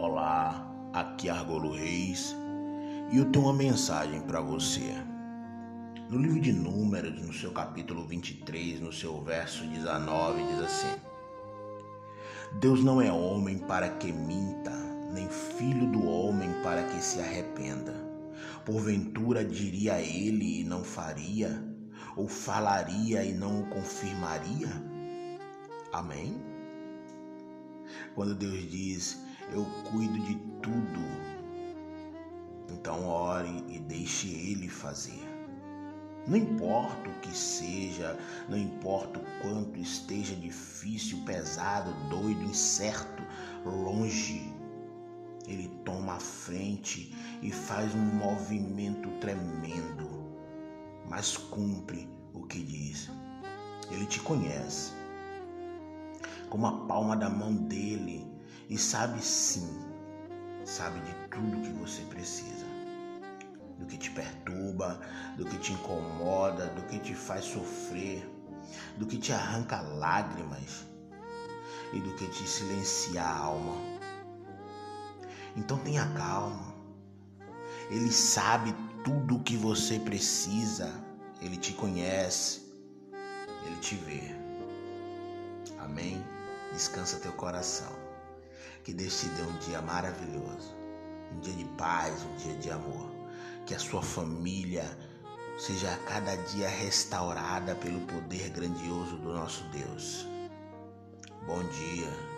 Olá, aqui é Argolo Reis e eu tenho uma mensagem para você. No livro de Números, no seu capítulo 23, no seu verso 19, diz assim: Deus não é homem para que minta, nem filho do homem para que se arrependa. Porventura diria ele e não faria, ou falaria e não o confirmaria? Amém? Quando Deus diz, eu cuido de tudo, então ore e deixe Ele fazer. Não importa o que seja, não importa o quanto esteja difícil, pesado, doido, incerto, longe, Ele toma a frente e faz um movimento tremendo, mas cumpre o que diz. Ele te conhece como a palma da mão dele e sabe sim, sabe de tudo que você precisa. Do que te perturba, do que te incomoda, do que te faz sofrer, do que te arranca lágrimas e do que te silencia a alma. Então tenha calma. Ele sabe tudo o que você precisa. Ele te conhece. Ele te vê. Amém? Descansa teu coração. Que Deus te dê um dia maravilhoso, um dia de paz, um dia de amor. Que a sua família seja a cada dia restaurada pelo poder grandioso do nosso Deus. Bom dia.